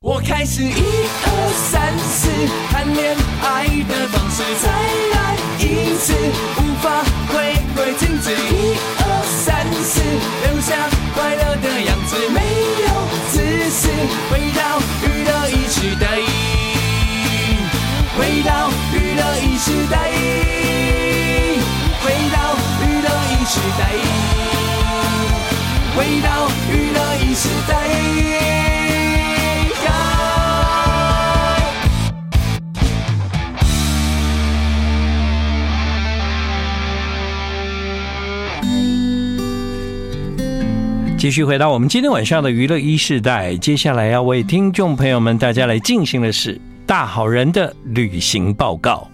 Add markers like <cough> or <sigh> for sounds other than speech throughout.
我开始一二三四谈恋爱的方式，再来一次，无法回归静止。一二三四，留下快乐的样子，没有自私，回到娱乐一时代，回到娱乐一时代，回到娱乐一时代，回到娱乐一时代。继续回到我们今天晚上的娱乐一世代，接下来要为听众朋友们大家来进行的是大好人的旅行报告。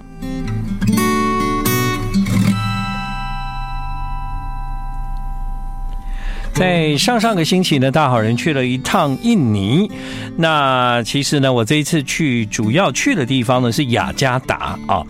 <laughs> 在上上个星期呢，大好人去了一趟印尼。那其实呢，我这一次去主要去的地方呢是雅加达啊。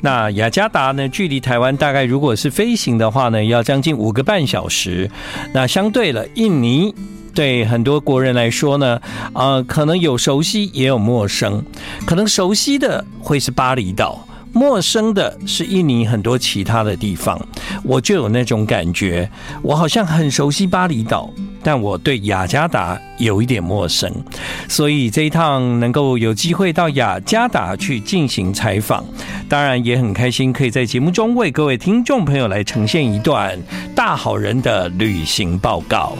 那雅加达呢，距离台湾大概如果是飞行的话呢，要将近五个半小时。那相对了，印尼对很多国人来说呢，呃，可能有熟悉也有陌生。可能熟悉的会是巴厘岛。陌生的是印尼很多其他的地方，我就有那种感觉，我好像很熟悉巴厘岛，但我对雅加达有一点陌生，所以这一趟能够有机会到雅加达去进行采访，当然也很开心，可以在节目中为各位听众朋友来呈现一段大好人的旅行报告。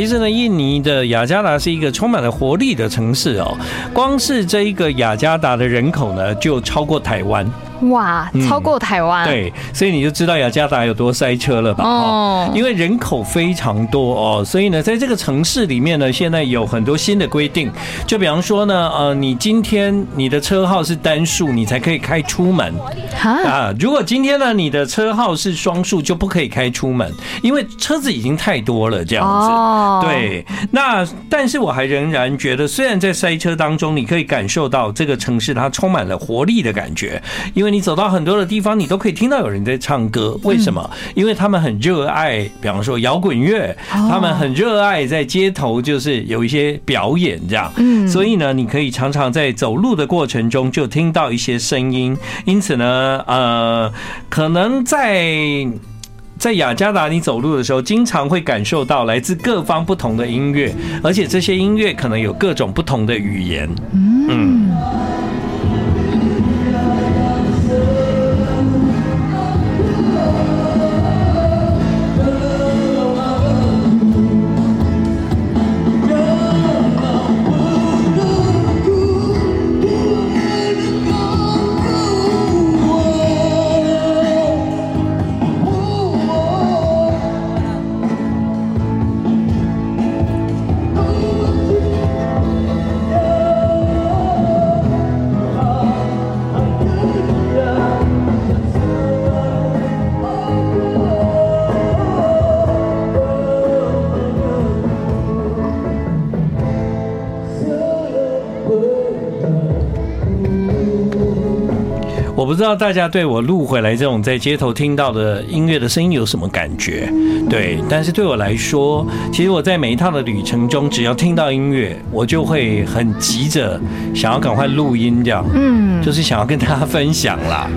其实呢，印尼的雅加达是一个充满了活力的城市哦。光是这一个雅加达的人口呢，就超过台湾。哇，超过台湾、嗯、对，所以你就知道雅加达有多塞车了吧？哦，因为人口非常多哦，所以呢，在这个城市里面呢，现在有很多新的规定，就比方说呢，呃，你今天你的车号是单数，你才可以开出门啊。如果今天呢，你的车号是双数，就不可以开出门，因为车子已经太多了，这样子。哦，对。那但是我还仍然觉得，虽然在塞车当中，你可以感受到这个城市它充满了活力的感觉，因为。你走到很多的地方，你都可以听到有人在唱歌。为什么？因为他们很热爱，比方说摇滚乐，他们很热爱在街头就是有一些表演这样。嗯，所以呢，你可以常常在走路的过程中就听到一些声音。因此呢，呃，可能在在雅加达你走路的时候，经常会感受到来自各方不同的音乐，而且这些音乐可能有各种不同的语言。嗯。不知道大家对我录回来这种在街头听到的音乐的声音有什么感觉？对，但是对我来说，其实我在每一趟的旅程中，只要听到音乐，我就会很急着想要赶快录音，这样，嗯，就是想要跟大家分享啦。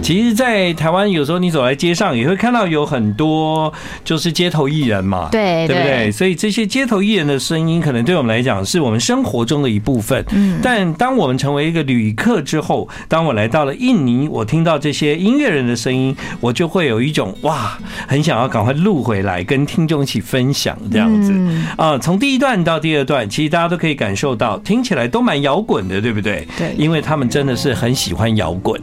其实，在台湾有时候你走在街上也会看到有很多就是街头艺人嘛，对对不对？所以这些街头艺人的声音，可能对我们来讲是我们生活中的一部分。嗯，但当我们成为一个旅客之后，当我来到了印尼，我听到这些音乐人的声音，我就会有一种哇，很想要赶快录回来，跟听众一起分享这样子啊。从第一段到第二段，其实大家都可以感受到，听起来都蛮摇滚的，对不对？对，因为他们真的是很喜欢摇滚。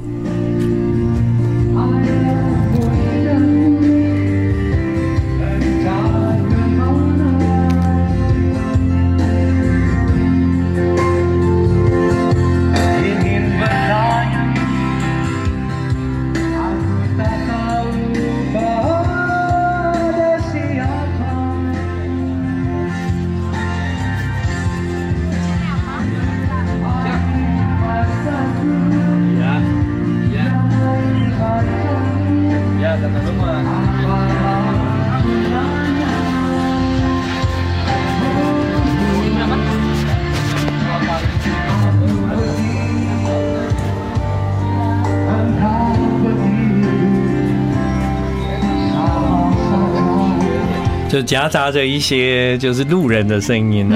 就夹杂着一些就是路人的声音呢，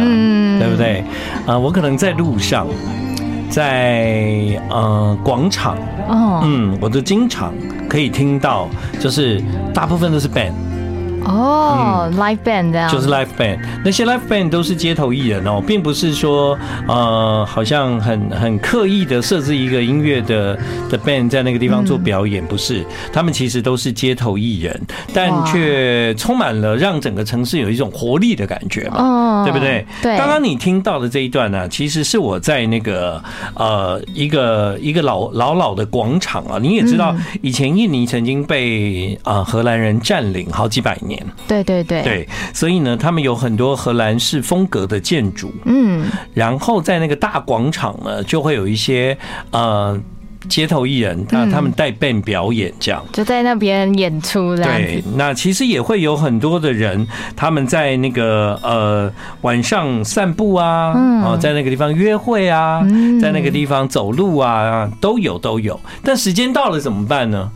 对不对？啊，我可能在路上，在呃广场，嗯，我都经常可以听到，就是大部分都是 band。哦、oh，live band 这样，就是 live band，那些 live band 都是街头艺人哦，并不是说呃，好像很很刻意的设置一个音乐的的 band 在那个地方做表演，不是，他们其实都是街头艺人，但却充满了让整个城市有一种活力的感觉嘛，对不对？对。刚刚你听到的这一段呢，其实是我在那个呃一个一个老老老的广场啊，你也知道，以前印尼曾经被啊荷兰人占领好几百年。对对对。对，所以呢，他们有很多荷兰式风格的建筑，嗯，然后在那个大广场呢，就会有一些呃街头艺人，那他们带 band 表演，这样。就在那边演出。对，那其实也会有很多的人，他们在那个呃晚上散步啊，啊，在那个地方约会啊，在那个地方走路啊，都有都有。但时间到了怎么办呢？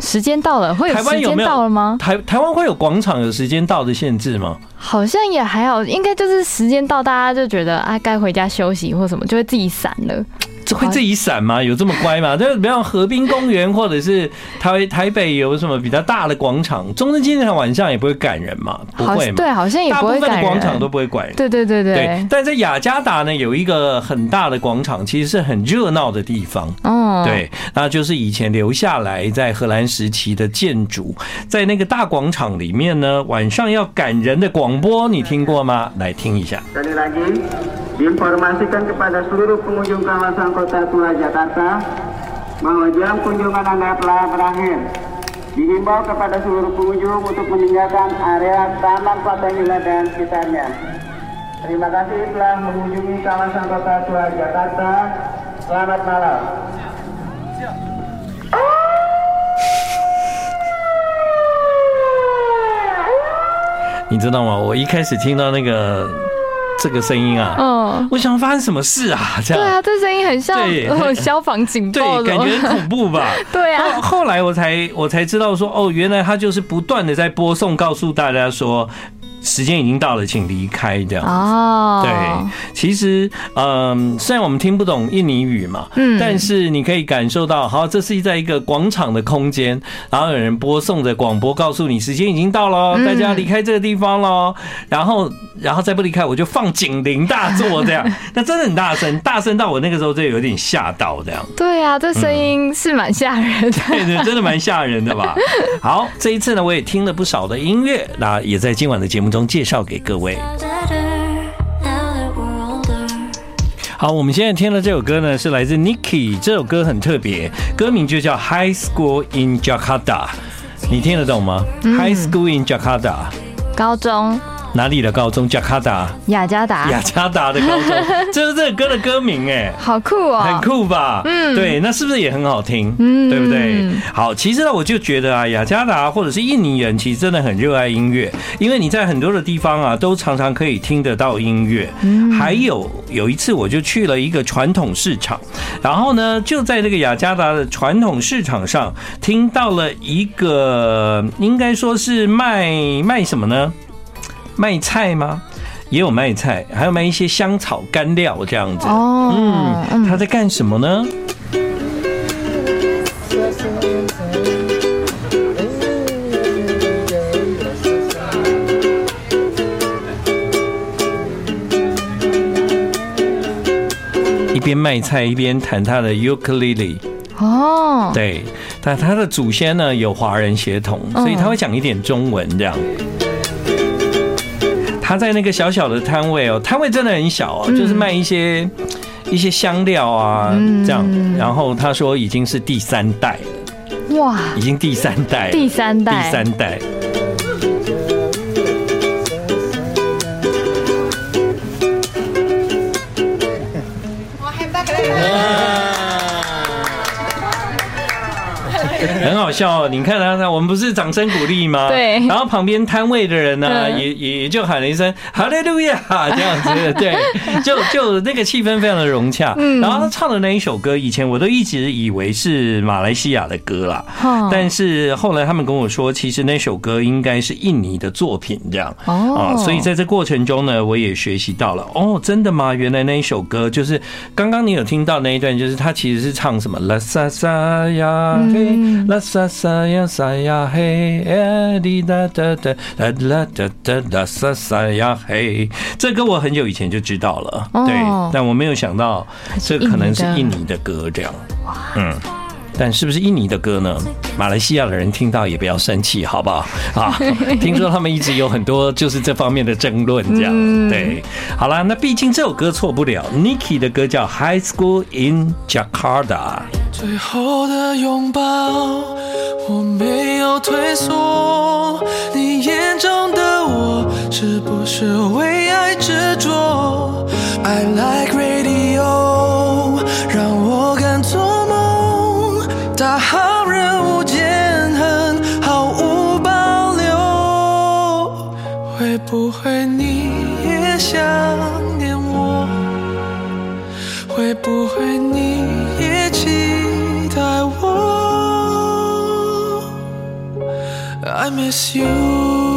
时间到了，会有时间到了吗？台台湾会有广场有时间到的限制吗？好像也还好，应该就是时间到，大家就觉得啊，该回家休息或什么，就会自己散了。会自己闪吗？有这么乖吗？<laughs> 就是比方河滨公园，或者是台台北有什么比较大的广场，中正纪念堂晚上也不会赶人嘛？不会嘛？对，好像也不会赶人。大部分的广场都不会赶人。对对对对。对，但在雅加达呢，有一个很大的广场，其实是很热闹的地方。哦。对，那就是以前留下来在荷兰时期的建筑，在那个大广场里面呢，晚上要赶人的广播，你听过吗？来听一下。你知道吗？我一开始听到那个 这个声音啊，嗯，我想发生什么事啊？这样对啊，这声音很像 <laughs> 消防警报，对，感觉很恐怖吧？<laughs> 对啊。后来我才我才知道说，哦，原来他就是不断的在播送，告诉大家说。时间已经到了，请离开。这样哦，对，其实，嗯，虽然我们听不懂印尼语嘛，嗯，但是你可以感受到，好，这是在一个广场的空间，然后有人播送着广播，告诉你时间已经到了，大家离开这个地方喽。然后，然后再不离开，我就放警铃大作，这样，<laughs> 那真的很大声，大声到我那个时候就有点吓到，这样。对啊，这声音是蛮吓人的，对对，真的蛮吓人的吧？好，这一次呢，我也听了不少的音乐，那也在今晚的节目中介绍给各位。好，我们现在听的这首歌呢，是来自 Niki，这首歌很特别，歌名就叫 High School in Jakarta。你听得懂吗？High School in Jakarta，高中哪里的高中？雅加达。雅加达。雅加达的高中，这 <laughs> 是这个歌的歌名哎，好酷哦，很酷吧？嗯，对，那是不是也很好听？嗯，对不对？好，其实呢，我就觉得啊，雅加达或者是印尼人，其实真的很热爱音乐，因为你在很多的地方啊，都常常可以听得到音乐。嗯，还有有一次，我就去了一个传统市场，然后呢，就在这个雅加达的传统市场上，听到了一个，应该说是卖卖什么呢？卖菜吗？也有卖菜，还有卖一些香草干料这样子。哦，嗯，他在干什么呢？一边卖菜一边弹他的尤克里里。哦，对，但他的祖先呢有华人血统，所以他会讲一点中文这样。他在那个小小的摊位哦，摊位真的很小哦，就是卖一些一些香料啊这样。然后他说已经是第三代了，哇，已经第三代，第三代，第三代。<laughs> 很好笑哦！你看他，他我们不是掌声鼓励吗？对。然后旁边摊位的人呢，也也就喊了一声“哈利路亚”这样子，对，<laughs> 就就那个气氛非常的融洽。然后他唱的那一首歌，以前我都一直以为是马来西亚的歌啦，但是后来他们跟我说，其实那首歌应该是印尼的作品，这样哦。所以在这过程中呢，我也学习到了哦，真的吗？原来那一首歌就是刚刚你有听到那一段，就是他其实是唱什么啦沙沙呀嘿啦沙沙呀沙呀嘿，滴答答答，啦啦哒哒啦沙沙呀嘿。这歌我很久以前就知道了，对，但我没有想到这可能是印尼的歌这样。嗯，但是不是印尼的歌呢？马来西亚的人听到也不要生气，好不好？啊，<laughs> 听说他们一直有很多就是这方面的争论，这样对。好了，那毕竟这首歌错不了。Niki 的歌叫《High School in Jakarta》。最后的拥抱，我没有退缩。你眼中的我，是不是为爱执着？I like radio，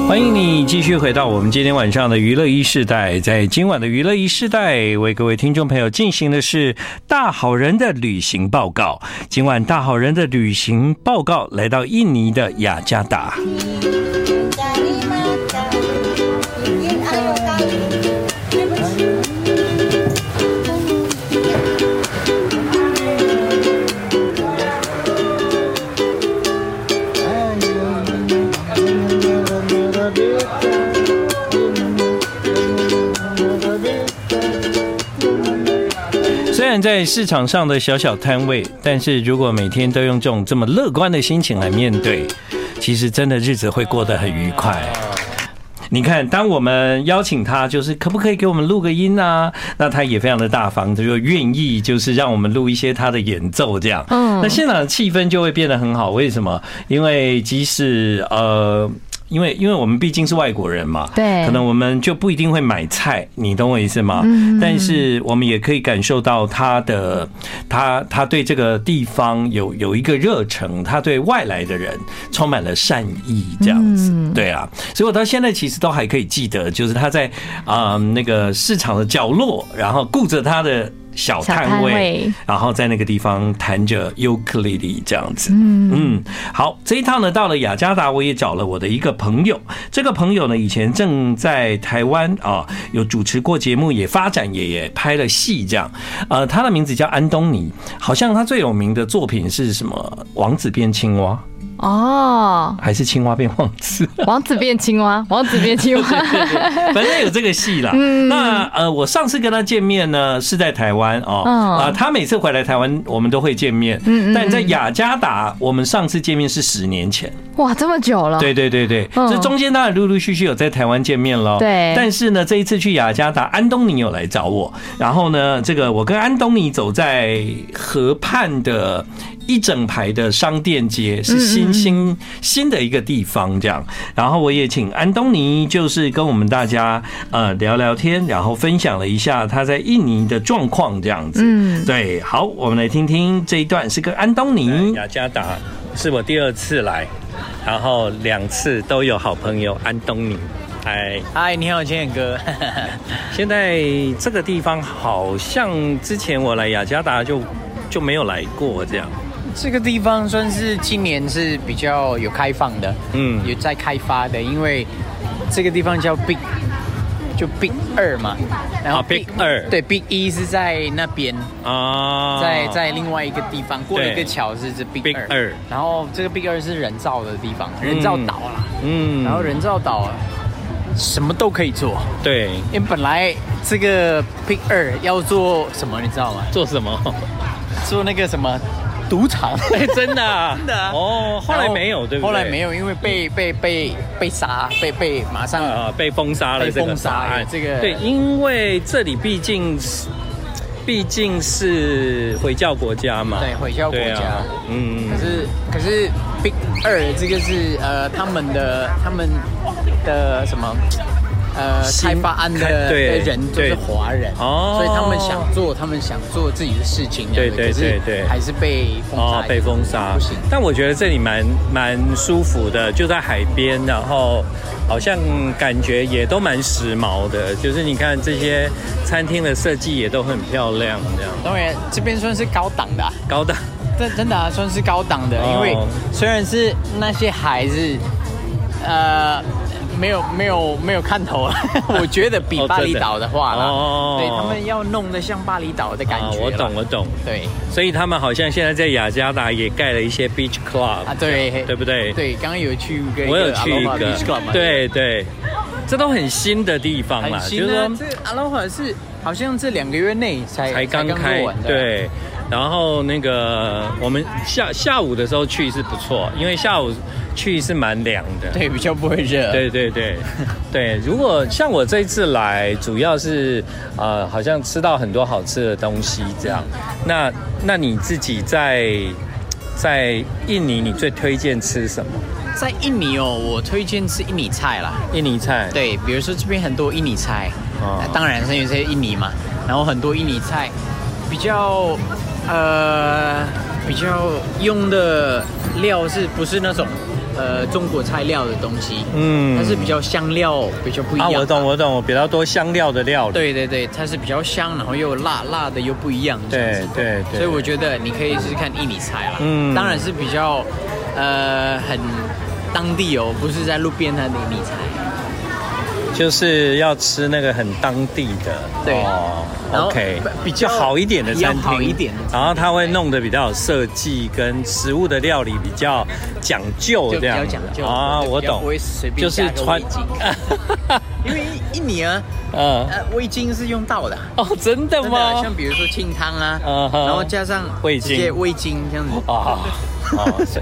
欢迎你继续回到我们今天晚上的娱乐一世代，在今晚的娱乐一世代，为各位听众朋友进行的是大好人的旅行报告。今晚大好人的旅行报告来到印尼的雅加达。在市场上的小小摊位，但是如果每天都用这种这么乐观的心情来面对，其实真的日子会过得很愉快。你看，当我们邀请他，就是可不可以给我们录个音啊？那他也非常的大方，他就愿意就是让我们录一些他的演奏，这样。嗯，那现场的气氛就会变得很好。为什么？因为即使呃。因为，因为我们毕竟是外国人嘛，对，可能我们就不一定会买菜，你懂我意思吗？嗯，但是我们也可以感受到他的，他他对这个地方有有一个热忱，他对外来的人充满了善意，这样子，对啊，所以我到现在其实都还可以记得，就是他在啊那个市场的角落，然后顾着他的。小摊位，然后在那个地方弹着尤克里里这样子。嗯嗯，好，这一趟呢到了雅加达，我也找了我的一个朋友。这个朋友呢以前正在台湾啊，有主持过节目，也发展也也拍了戏这样。呃，他的名字叫安东尼，好像他最有名的作品是什么？王子变青蛙。哦，还是青蛙变王子，<laughs> 王子变青蛙，王子变青蛙，<laughs> 反正有这个戏啦。那呃，我上次跟他见面呢是在台湾哦，啊，他每次回来台湾我们都会见面，但在雅加达我们上次见面是十年前。哇，这么久了。对对对对，这、嗯、中间当然陆陆续续有在台湾见面了。对，但是呢，这一次去雅加达，安东尼有来找我，然后呢，这个我跟安东尼走在河畔的。一整排的商店街是新新新的一个地方，这样。然后我也请安东尼，就是跟我们大家呃聊聊天，然后分享了一下他在印尼的状况，这样子。嗯，对，好，我们来听听这一段，是跟安东尼。雅加达是我第二次来，然后两次都有好朋友安东尼。嗨，嗨，你好，千远哥。<laughs> 现在这个地方好像之前我来雅加达就就没有来过这样。这个地方算是今年是比较有开放的，嗯，有在开发的，因为这个地方叫 Big，就 Big 二嘛，然后 Big 二，对，Big 一是在那边啊，在在另外一个地方过了一个桥是这 Big 二，然后这个 Big 二是人造的地方，人造岛啦，嗯，然后人造岛什么都可以做，对，因为本来这个 Big 二要做什么，你知道吗？做什么？做那个什么？赌场，<laughs> 哎，真的，啊，真的啊，哦，后来没有，对不对？后来没有，因为被被被被杀，被被马上啊被封杀了，被封杀了。这个对，因为这里毕竟是毕竟是回教国家嘛，对，回教国家，嗯，可是可是 Big 二这个是呃他们的他们的什么？呃，开发案的 <laughs> 的人都是华人，哦，所以他们想做，他们想做自己的事情，对对对对，还是被哦被封杀，不行。但我觉得这里蛮蛮舒服的，就在海边，然后好像感觉也都蛮时髦的，就是你看这些餐厅的设计也都很漂亮，这样。当然，这边算是高档的，高档，这真的算是高档的，因为虽然是那些孩子，呃。没有没有没有看头了，<laughs> 我觉得比巴厘岛的话啦，哦、对他们要弄得像巴厘岛的感觉、哦。我懂我懂，对，所以他们好像现在在雅加达也盖了一些 beach club 啊，对。对不对？对，刚刚有去一个，我有去一个。Beach club 嘛，对对，这都很新的地方啦，就是说这阿罗哈是好像这两个月内才才刚开，对。然后那个我们下下午的时候去是不错，因为下午去是蛮凉的，对，比较不会热。对对对对，如果像我这一次来，主要是呃，好像吃到很多好吃的东西这样。那那你自己在在印尼，你最推荐吃什么？在印尼哦，我推荐吃印尼菜啦。印尼菜，对，比如说这边很多印尼菜，哦、当然是因为这些印尼嘛，然后很多印尼菜比较。呃，比较用的料是不是那种呃中国菜料的东西？嗯，它是比较香料，比较不一样。啊，我懂，我懂，比较多香料的料。对对对，它是比较香，然后又辣，辣的又不一样。对对对。所以我觉得你可以试试看印尼菜啦。嗯，当然是比较呃很当地哦，不是在路边的印尼菜。就是要吃那个很当地的，对，OK，比较好一点的餐厅，好一点，然后他会弄得比较有设计，跟食物的料理比较讲究，这样，比较讲究啊，我懂，就是穿，<laughs> 因为印尼啊，呃，味精是用到的。哦，真的吗？像比如说清汤啊，然后加上味精，味精这样子。啊，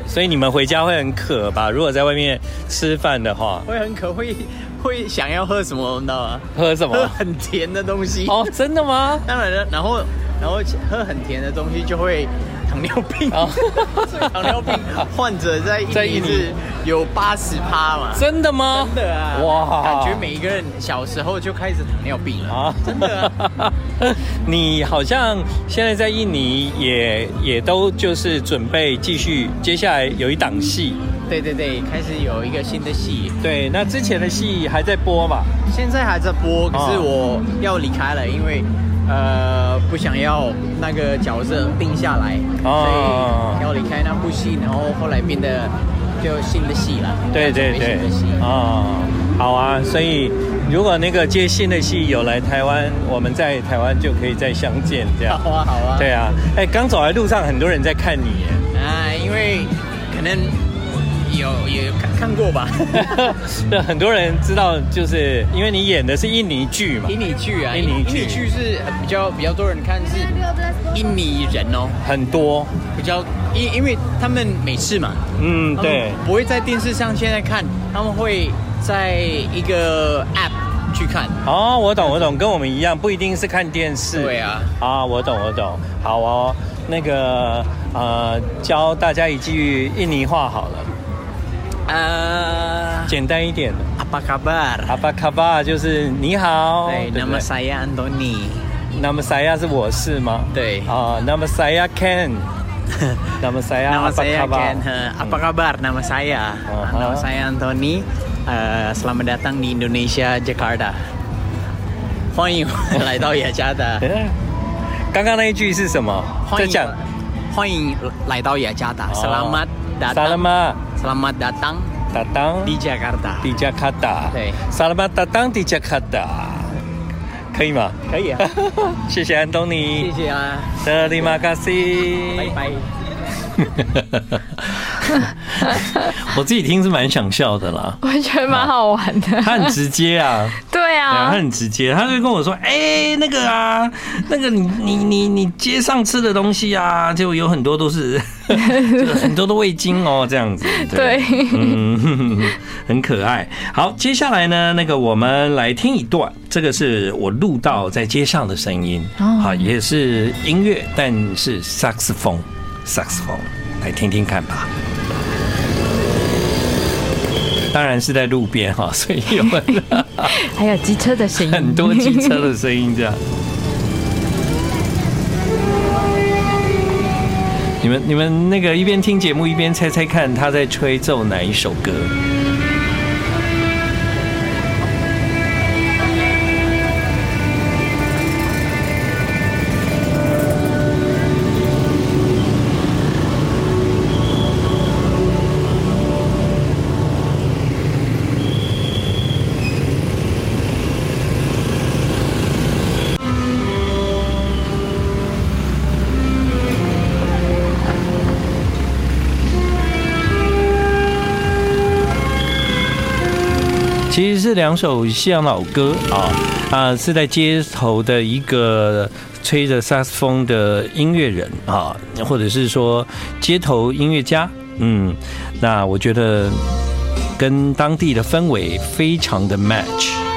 所以你们回家会很渴吧？如果在外面吃饭的话，会很渴，会。会想要喝什么，你知道吗？喝什么？喝很甜的东西。哦，真的吗？<laughs> 当然了，然后然后喝很甜的东西就会糖尿病。哦，糖尿病患者在印尼是有八十趴嘛？真的吗？真的啊！哇，感觉每一个人小时候就开始糖尿病了啊！真的啊。<laughs> 你好像现在在印尼也也都就是准备继续，接下来有一档戏。对对对，开始有一个新的戏。对，那之前的戏还在播嘛？现在还在播，可是我要离开了，因为呃不想要那个角色定下来，所以要离开那部戏，然后后来变得就新的戏了。对对对，新的戏。哦，好啊，所以如果那个接新的戏有来台湾，我们在台湾就可以再相见，这样。<laughs> 好啊，好啊。对啊，哎，刚走在路上，很多人在看你。啊，因为可能。有有看看过吧？<laughs> 对，很多人知道，就是因为你演的是印尼剧嘛。印尼剧啊，印尼剧，印尼剧是比较比较多人看，是印尼人哦，很多，比较因因为他们每次嘛，嗯，对，不会在电视上现在看，他们会在一个 app 去看。哦，我懂，我懂，跟我们一样，不一定是看电视。对啊，啊，我懂，我懂，好哦。那个呃，教大家一句印尼话好了，呃，简单一点的。Apa kabar？Apa kabar 就是你好。对，Nama saya Anthony。Nama saya 是我是吗？对。啊，Nama saya Ken。Nama saya <laughs> Nama saya Ken。Apa kabar？Nama saya。Nama saya Anthony。呃，Selamat datang di Indonesia Jakarta。欢迎来到雅加达。刚刚那一句是什么？欢迎，欢迎来到雅加达。<laughs> <laughs> Selamat datang。Selamat datang。datang di Jakarta。di Jakarta。对。Selamat datang di Jakarta。可以吗？可以啊。谢谢安东尼。谢谢啊。Terima kasih。拜拜。 <laughs> 我自己听是蛮想笑的啦，我觉得蛮好玩的。他很直接啊，对啊，他很直接，他就跟我说：“哎，那个啊，那个你你你你街上吃的东西啊，就有很多都是，<laughs> 很多的味精哦，这样子。<laughs> ”对，嗯，很可爱。好，接下来呢，那个我们来听一段，这个是我录到在街上的声音，好，也是音乐，但是萨克斯风。萨克斯风，来听听看吧。当然是在路边哈，<laughs> 所以有 <laughs> 还有机车的声音，很多机车的声音这样。你们你们那个一边听节目一边猜猜看，他在吹奏哪一首歌？其实是两首西洋老歌啊啊，是在街头的一个吹着萨斯风的音乐人啊，或者是说街头音乐家，嗯，那我觉得跟当地的氛围非常的 match。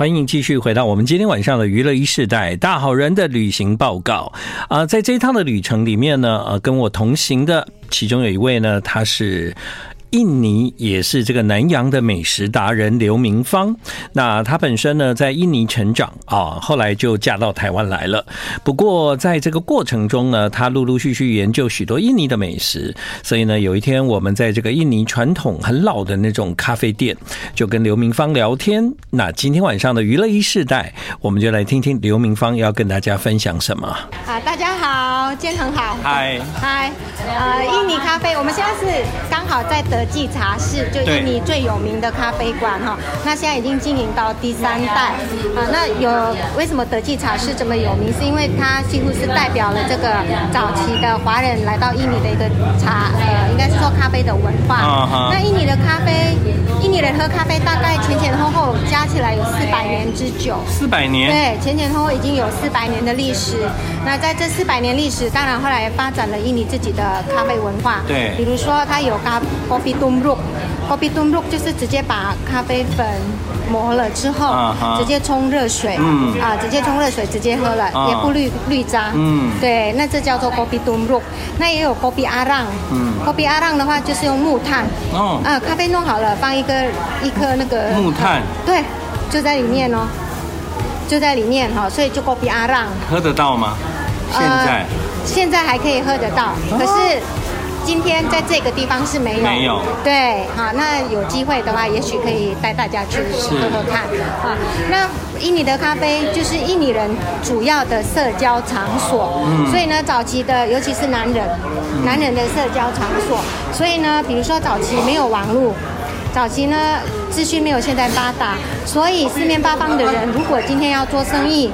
欢迎继续回到我们今天晚上的娱乐一世代大好人的旅行报告啊，在这一趟的旅程里面呢，呃，跟我同行的其中有一位呢，他是。印尼也是这个南洋的美食达人刘明芳。那她本身呢，在印尼成长啊，后来就嫁到台湾来了。不过在这个过程中呢，她陆陆续续研究许多印尼的美食。所以呢，有一天我们在这个印尼传统很老的那种咖啡店，就跟刘明芳聊天。那今天晚上的娱乐一世代，我们就来听听刘明芳要跟大家分享什么。啊，大家好，今天很好。嗨嗨，呃，印尼咖啡，我们现在是刚好在德记茶室，就印尼最有名的咖啡馆哈。那现在已经经营到第三代啊。那有为什么德记茶室这么有名？是因为它几乎是代表了这个早期的华人来到印尼的一个茶，呃，应该是说咖啡的文化。那印尼的咖啡，印尼人喝咖啡大概前前后后加起来有四百年之久。四百年？对，前前后后已经有四百年的历史。那在这四百年历史，当然后来发展了印尼自己的咖啡文化。对，比如说它有咖，Kopi Tubruk，Kopi tumruk 就是直接把咖啡粉磨了之后，直接冲热水，嗯。啊，直接冲热水直接喝了，也不滤滤渣，嗯，对，那这叫做 Kopi tumruk。那也有 Kopi Arang，嗯，Kopi Arang 的话就是用木炭，哦，啊，咖啡弄好了，放一个一颗那个木炭，对。就在里面哦，就在里面哈，所以就 Kopi Arang 喝得到吗？现在、呃、现在还可以喝得到，可是。今天在这个地方是没有，没有，对，好，那有机会的话，也许可以带大家去喝喝看，啊，那印尼的咖啡就是印尼人主要的社交场所，嗯，所以呢，早期的尤其是男人，男人的社交场所，所以呢，比如说早期没有网络，早期呢，资讯没有现在发达，所以四面八方的人，如果今天要做生意，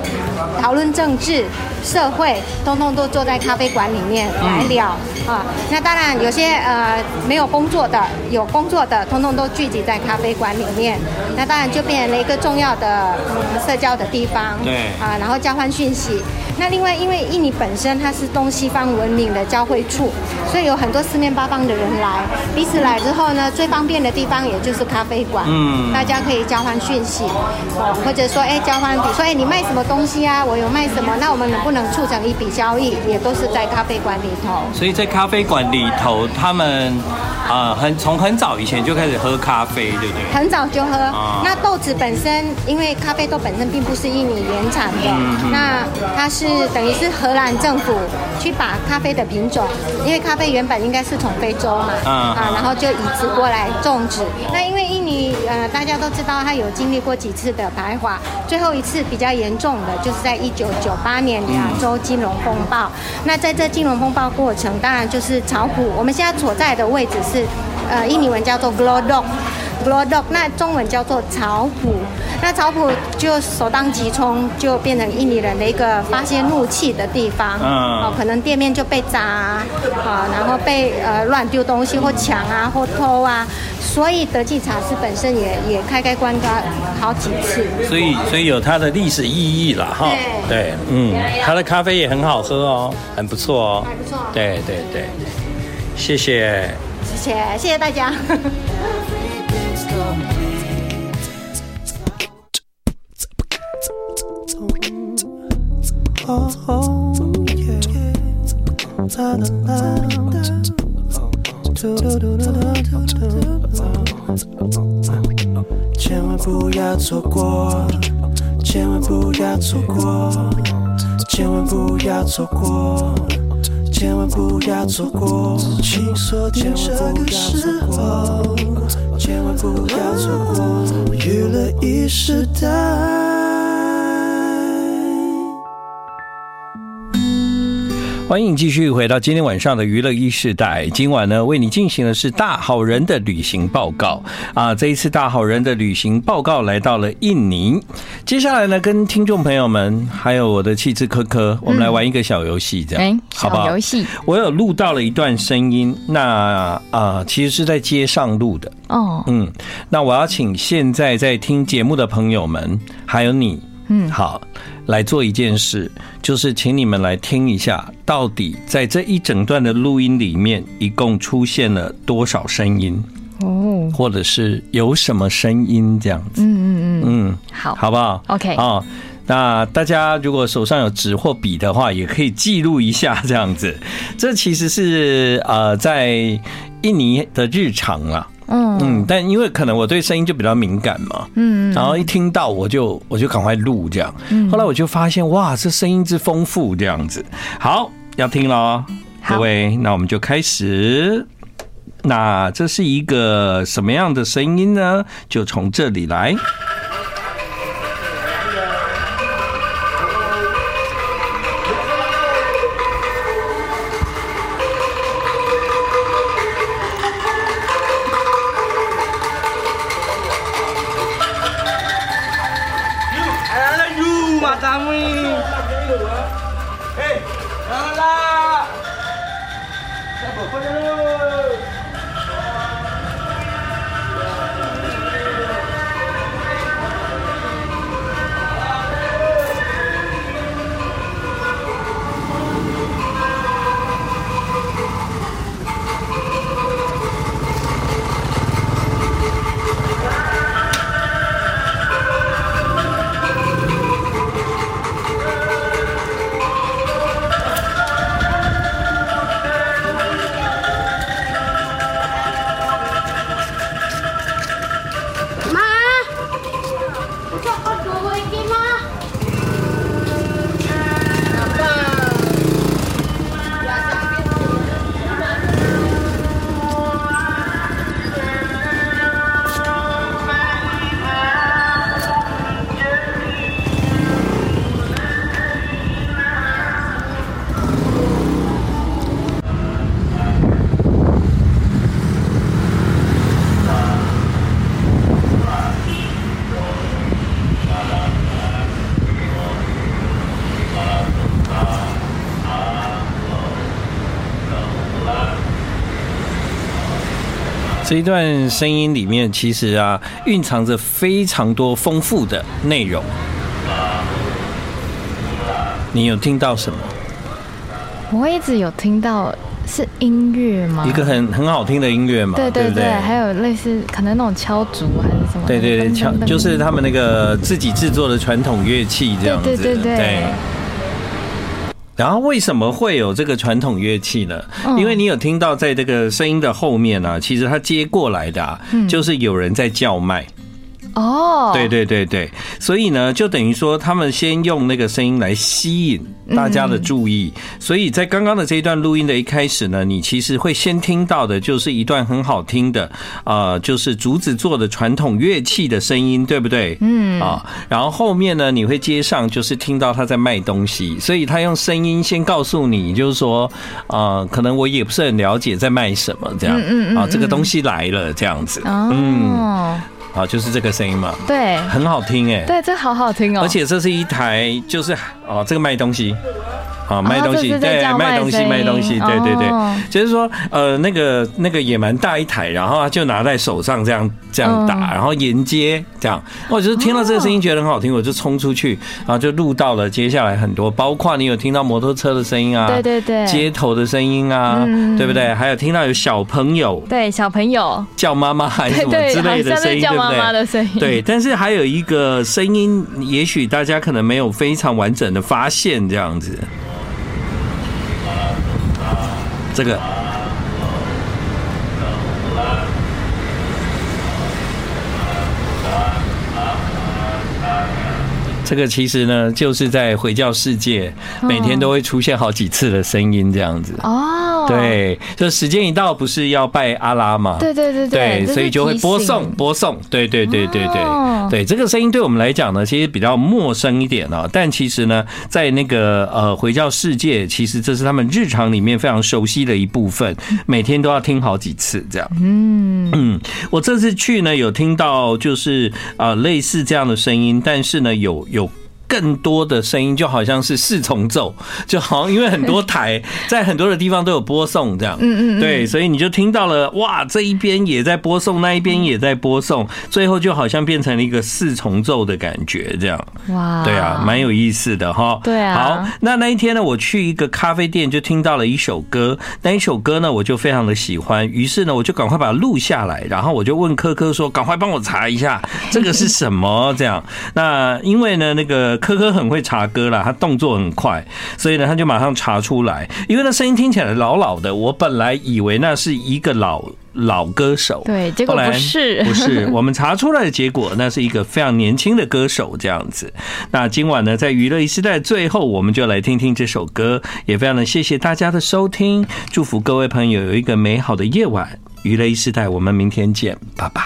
讨论政治。社会通通都坐在咖啡馆里面来聊、嗯、啊，那当然有些呃没有工作的，有工作的通通都聚集在咖啡馆里面，那当然就变成了一个重要的、嗯、社交的地方。对啊，然后交换讯息。那另外，因为印尼本身它是东西方文明的交汇处，所以有很多四面八方的人来，彼此来之后呢，最方便的地方也就是咖啡馆，嗯，大家可以交换讯息，哦，或者说，哎，交换，比如说，哎，你卖什么东西啊？我有卖什么？那我们能不能促成一笔交易？也都是在咖啡馆里头。所以在咖啡馆里头，他们啊、呃，很从很早以前就开始喝咖啡，对不对？很早就喝。啊、那豆子本身，因为咖啡豆本身并不是印尼原产的，那它是。是等于是荷兰政府去把咖啡的品种，因为咖啡原本应该是从非洲嘛，啊，然后就移植过来种植。那因为印尼呃大家都知道，他有经历过几次的排华，最后一次比较严重的就是在一九九八年亚洲金融风暴。那在这金融风暴过程，当然就是炒股。我们现在所在的位置是呃印尼文叫做 Glodok。那中文叫做草埔，那草埔就首当其冲，就变成印尼人的一个发泄怒气的地方。嗯，哦，可能店面就被砸啊，啊，然后被呃乱丢东西或抢啊或偷啊，所以德记茶室本身也也开开关关好几次。所以所以有它的历史意义了哈。对，对，嗯，它的咖啡也很好喝哦，很不错哦。还不错。对对对，谢谢。谢谢谢谢大家。千万不要错过，千万不要错过，千万不要错过，千万不要错过，请锁定这个时候，千万不要错过，娱乐一时代。欢迎继续回到今天晚上的娱乐一世代。今晚呢，为你进行的是大好人的旅行报告啊！这一次大好人的旅行报告来到了印尼。接下来呢，跟听众朋友们还有我的气质科科，我们来玩一个小游戏，这样，嗯、好不好？游戏，我有录到了一段声音，那啊、呃，其实是在街上录的哦。嗯，那我要请现在在听节目的朋友们，还有你。嗯，好，来做一件事，就是请你们来听一下，到底在这一整段的录音里面，一共出现了多少声音哦，或者是有什么声音这样子？嗯嗯嗯嗯，好，好不好？OK 啊，那大家如果手上有纸或笔的话，也可以记录一下这样子。这其实是呃，在印尼的日常啊。嗯。嗯，但因为可能我对声音就比较敏感嘛，嗯，然后一听到我就我就赶快录这样，嗯，后来我就发现哇，这声音之丰富这样子，好，要听喽，各位，那我们就开始，那这是一个什么样的声音呢？就从这里来。这一段声音里面，其实啊，蕴藏着非常多丰富的内容。你有听到什么？我一直有听到是音乐吗？一个很很好听的音乐嘛，对对对，对对还有类似可能那种敲竹还是什么？对对对，敲就是他们那个自己制作的传统乐器这样子。对对对，对。然后为什么会有这个传统乐器呢？因为你有听到在这个声音的后面啊，其实它接过来的啊，就是有人在叫卖。哦，对对对对，所以呢，就等于说他们先用那个声音来吸引大家的注意，所以在刚刚的这一段录音的一开始呢，你其实会先听到的就是一段很好听的，呃，就是竹子做的传统乐器的声音，对不对？嗯。啊，然后后面呢，你会接上就是听到他在卖东西，所以他用声音先告诉你，就是说，呃，可能我也不是很了解在卖什么这样，嗯嗯啊，这个东西来了这样子，嗯。啊，就是这个声音嘛，对，很好听哎，对，这好好听哦，而且这是一台，就是哦，这个卖东西。啊，卖东西，对，卖东西，卖东西，对对对，就是说，呃，那个那个也蛮大一台，然后就拿在手上这样这样打，然后沿街这样，我就是听到这个声音觉得很好听，我就冲出去，然后就录到了接下来很多，包括你有听到摩托车的声音啊，对对对，街头的声音啊，对不对？还有听到有小朋友，对，小朋友。叫妈妈还是什么之类的声音，对不对？对，但是还有一个声音，也许大家可能没有非常完整的发现这样子。这个，这个其实呢，就是在回教世界每天都会出现好几次的声音，这样子。哦。对，就时间一到，不是要拜阿拉吗？对对对对，对，所以就会播送播送。对对对对对对，这个声音对我们来讲呢，其实比较陌生一点啊。但其实呢，在那个呃回教世界，其实这是他们日常里面非常熟悉的一部分，每天都要听好几次这样。嗯嗯，我这次去呢，有听到就是啊类似这样的声音，但是呢有有。更多的声音就好像是四重奏，就好像因为很多台在很多的地方都有播送这样，嗯嗯，对，所以你就听到了哇，这一边也在播送，那一边也在播送，最后就好像变成了一个四重奏的感觉这样，哇，对啊，蛮有意思的哈，对啊，好，那那一天呢，我去一个咖啡店就听到了一首歌，那一首歌呢我就非常的喜欢，于是呢我就赶快把它录下来，然后我就问科科说，赶快帮我查一下这个是什么这样，那因为呢那个。柯柯很会查歌啦，他动作很快，所以呢，他就马上查出来。因为那声音听起来老老的，我本来以为那是一个老老歌手，对，结果不是，不是。我们查出来的结果，那是一个非常年轻的歌手，这样子。那今晚呢，在娱乐一时代最后，我们就来听听这首歌，也非常的谢谢大家的收听，祝福各位朋友有一个美好的夜晚。娱乐一时代，我们明天见，拜拜。